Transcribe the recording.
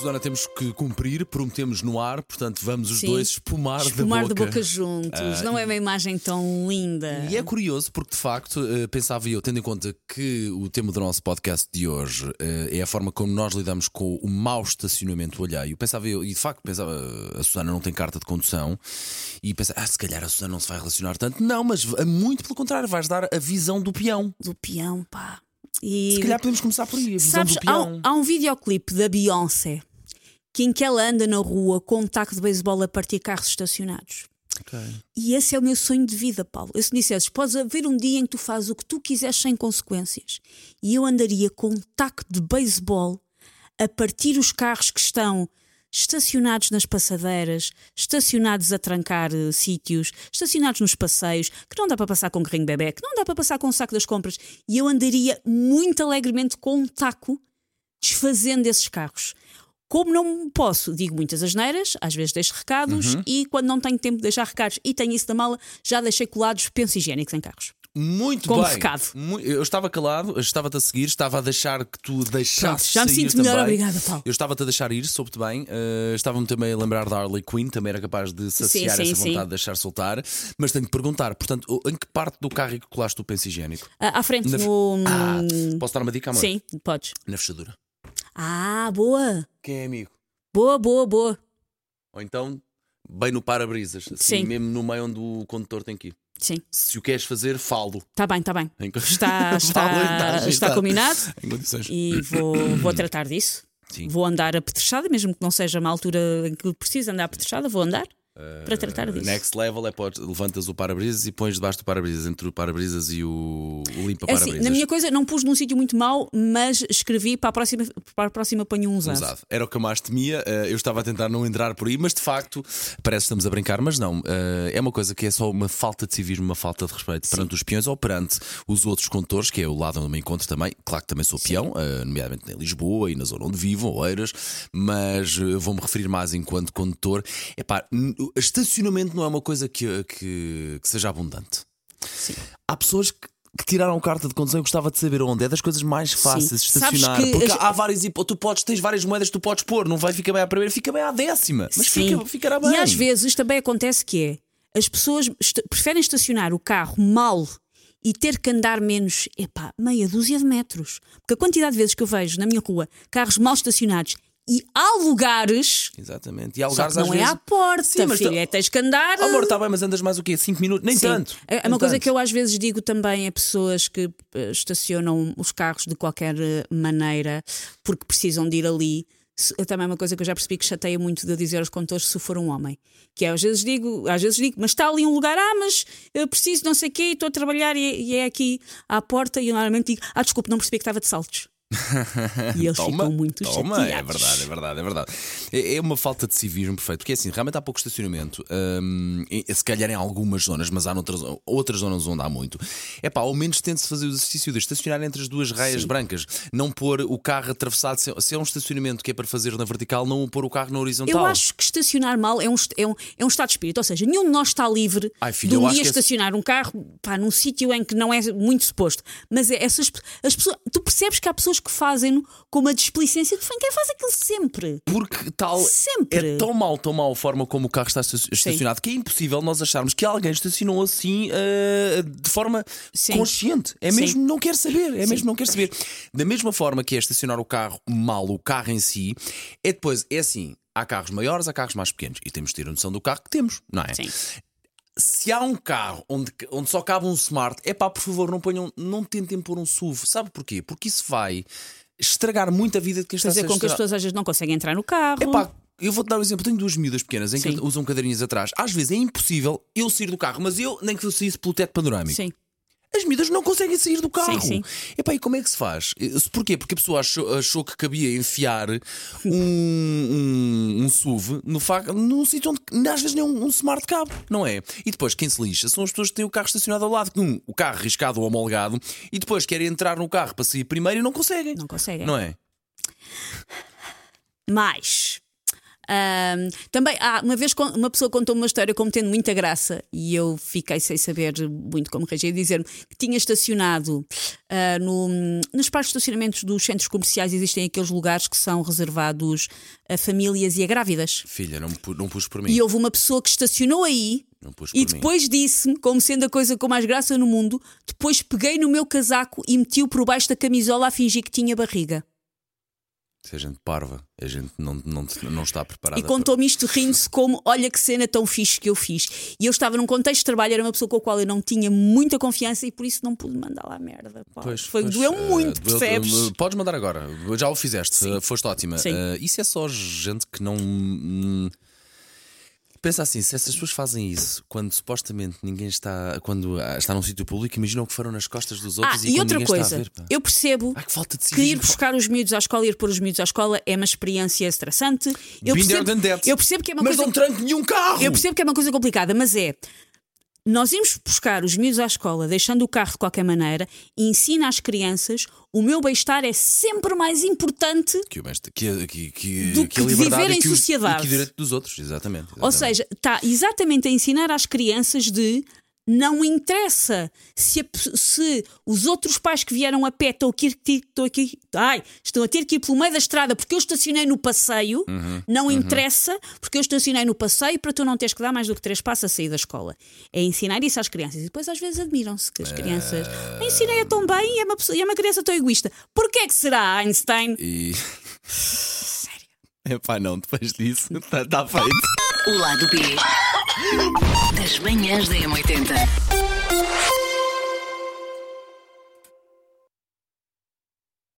Susana, temos que cumprir, prometemos no ar, portanto vamos os Sim. dois espumar, Espumar da de boca. boca juntos. não é uma imagem tão linda. E é curioso porque, de facto, eh, pensava eu, tendo em conta que o tema do nosso podcast de hoje eh, é a forma como nós lidamos com o mau estacionamento alheio, pensava eu, e de facto pensava, a Susana não tem carta de condução, e pensava, ah, se calhar a Susana não se vai relacionar tanto. Não, mas eh, muito pelo contrário, vais dar a visão do peão. Do peão, pá. E Se calhar podemos começar por aí, sabes, há, um- há um videoclipe da Beyoncé que em que ela anda na rua com um taco de beisebol a partir carros estacionados. Ok. E esse é o meu sonho de vida, Paulo. Eu, se me dissesses, podes haver um dia em que tu fazes o que tu quiseres sem consequências. E eu andaria com um taco de beisebol a partir os carros que estão estacionados nas passadeiras, estacionados a trancar eh, sítios, estacionados nos passeios, que não dá para passar com um carrinho bebê, que não dá para passar com um saco das compras. E eu andaria muito alegremente com um taco desfazendo esses carros. Como não posso, digo muitas asneiras, às vezes deixo recados Uhum. e quando não tenho tempo de deixar recados e tenho isso na mala, já deixei colados pensos higiênicos em carros. Muito Como bem. recado. Eu estava calado, eu estava-te a seguir, estava a deixar que tu deixasses. Pronto, já me sinto melhor, também. obrigada, Paulo. Eu estava-te a deixar ir, soube-te bem. eh, Estava-me também a lembrar da Harley Quinn, também era capaz de saciar sim, essa sim. vontade de deixar soltar. Mas tenho que perguntar, portanto, em que parte do carro é que colaste o penso higiênico? Ah, à frente Na- no. Ah, posso dar uma dica, amor? Sim, podes. Na fechadura. Ah, boa! Quem é amigo? Boa, boa, boa. Ou então, bem no para-brisas, assim, Sim. mesmo no meio onde o condutor tem que ir. Sim, Se o queres fazer, falo. está bem, está bem. Em co- Está, está, está, está combinado Em condições. e vou, vou tratar disso. Sim. Vou andar apetrechada, mesmo que não seja uma altura em que preciso andar apetrechada, vou andar para tratar disso. Next level é pode, levantas o para-brisas e pões debaixo do para-brisas, entre o para-brisas e o, o É assim, limpa-para-brisas. na minha coisa, não pus num sítio muito mau, mas escrevi para a próxima, para a próxima ponho um usado. Usado. Era o que eu mais temia. eh, Eu estava a tentar não entrar por aí, mas de facto parece que estamos a brincar, mas não. eh, É uma coisa que é só uma falta de civismo, uma falta de respeito perante os peões ou perante os outros condutores, que é o lado onde me encontro também. Claro que também sou peão, eh, nomeadamente em Lisboa e na zona onde vivo, Oeiras, mas vou-me referir mais enquanto condutor. Epá, estacionamento não é uma coisa que, que, que seja abundante. Sim. Há pessoas que. que tiraram carta de condução, eu gostava de saber onde. É das coisas mais fáceis de Sabes estacionar. que Porque as- há várias hipóteses. Tu podes, tens várias moedas que tu podes pôr. Não vai ficar bem à primeira, fica bem à décima. Mas Sim. fica, ficará bem. E às vezes também acontece que é as pessoas esta- preferem estacionar o carro mal e ter que andar menos, epá, meia dúzia de metros. Porque a quantidade de vezes que eu vejo na minha rua carros mal estacionados e há lugares, Exatamente. E há só lugares que não é vezes. à porta, Sim, mas filha, tá- é tens que andar. Amor, está bem, mas andas mais o quê? 5 minutos? Nem Sim. tanto. É é Nem uma coisa tanto. que eu às vezes digo também a pessoas que eh, estacionam os carros de qualquer eh, maneira porque precisam de ir ali. Se- é Também uma coisa que eu já percebi que chateia muito de eu dizer aos condutores se for um homem. Que é, às vezes digo, às vezes digo, mas está ali um lugar, ah, mas eu preciso não sei o quê, estou a trabalhar e, e é aqui à porta, e eu normalmente digo, ah, desculpe, não percebi que estava de saltos. E eles Toma, ficam muito toma, chateados. é verdade, é verdade, é verdade. É, é uma falta de civismo perfeito, porque assim, realmente há pouco estacionamento, hum, se calhar em algumas zonas, mas há noutras, outras zonas onde há muito. É pá, ao menos tente-se fazer o exercício de estacionar entre as duas raias Sim. brancas, não pôr o carro atravessado. Se, se é um estacionamento que é para fazer na vertical, não pôr o carro na horizontal. Eu acho que estacionar mal é um, é, um, é um estado de espírito, ou seja, nenhum de nós está livre Ai, filha, de um dia estacionar um carro pá, num sítio em que não é muito suposto. Mas é essas as pessoas, tu percebes que há pessoas que fazem-no com uma displicência de quem faz aquilo sempre. Porque tal Sempre. é tão mal, tão mal a forma como o carro está esta- estacionado que é impossível nós acharmos que alguém estacionou assim ah, de forma Sim. consciente. É Sim. mesmo não quer saber, é mesmo não quer saber. Da mesma forma que é estacionar o carro mal, o carro em si, é depois, é assim. Há carros maiores, há carros mais pequenos. E temos de ter a noção do carro que temos, não é? Sim. Se há um carro onde, onde só cabe um smart, é pá, por favor, não ponham, não tentem pôr um SUV. Sabe porquê? Porque isso vai estragar muito a vida de quem está a Fazer ser com que as pessoas às vezes não conseguem entrar no carro. Epá, eu vou-te dar um exemplo. Tenho duas miúdas pequenas em que Sim. usam cadeirinhas atrás. Às vezes é impossível eu sair do carro, mas eu nem que eu saísse pelo teto panorâmico. Sim. As miúdas não conseguem sair do carro. sim. Epá, e como é que se faz? Eh, Porquê? Porque a pessoa achou, achou que cabia enfiar um, um, um SUV no num sítio onde às vezes nem um, um smart cabe, não é? E depois quem se lixa são as pessoas que têm o carro estacionado ao lado, um, o carro riscado ou homologado, e depois querem entrar no carro para sair primeiro e não conseguem. Não conseguem. Não é? Mas Ahm, também, ah, uma vez uma pessoa contou uma história como tendo muita graça e eu fiquei sem saber muito como reagir, dizer-me que tinha estacionado ah, no, nos parques de estacionamentos dos centros comerciais. Existem aqueles lugares que são reservados a famílias e a grávidas. Filha, não, não pus por mim. E houve uma pessoa que estacionou aí e depois disse-me, como sendo a coisa com mais graça no mundo, depois peguei no meu casaco e meti-o por baixo da camisola a fingir que tinha barriga. Se a gente parva, a gente não, não, não está preparada. E contou-me isto rindo-se como: olha que cena tão fixe que eu fiz. E eu estava num contexto de trabalho, era uma pessoa com a qual eu não tinha muita confiança e por isso não pude mandar lá merda. pá. Pois, Foi, pois, doeu eh, muito, doeu- percebes? eh, Podes mandar agora, já o fizeste, eh, foste ótima. Sim. Eh, isso é só gente que não. Pensa assim, se essas pessoas fazem isso quando supostamente ninguém está. Quando ah, está num sítio público, imaginam que foram nas costas dos Ah, outros e, e quando outra ninguém está a coisa, ver. pá. eu percebo Ai, que falta de que ir civismo. pá. buscar os miúdos à escola, ir pôr os miúdos à escola é uma experiência estressante. Eu Been percebo, there, done that. eu percebo que é uma Mas coisa. não tranque nenhum carro! Eu percebo que é uma coisa complicada, mas é. Nós irmos buscar os miúdos à escola, deixando o carro de qualquer maneira, e ensina às crianças o meu bem-estar é sempre mais importante. Que, que, que, que, Do que viver em os- sociedade. E que o direito dos outros, exatamente. Ou exatamente. seja, está exatamente a ensinar às crianças de não interessa se, a se os outros pais que vieram a pé estão aqui, estão, aqui, ai, estão a ter que ir pelo meio da estrada porque eu estacionei no passeio, Uhum, não interessa porque eu estacionei no passeio para tu não teres que dar mais do que três passos a sair da escola. É ensinar isso às crianças e depois às vezes admiram-se que as crianças Eh. ensinei-a tão bem e é, uma, pessoa- e é uma criança tão egoísta. Porquê que será, Einstein? E. Sério? Epá, não, depois disso, está tá feito. O lado B das manhãs da M80.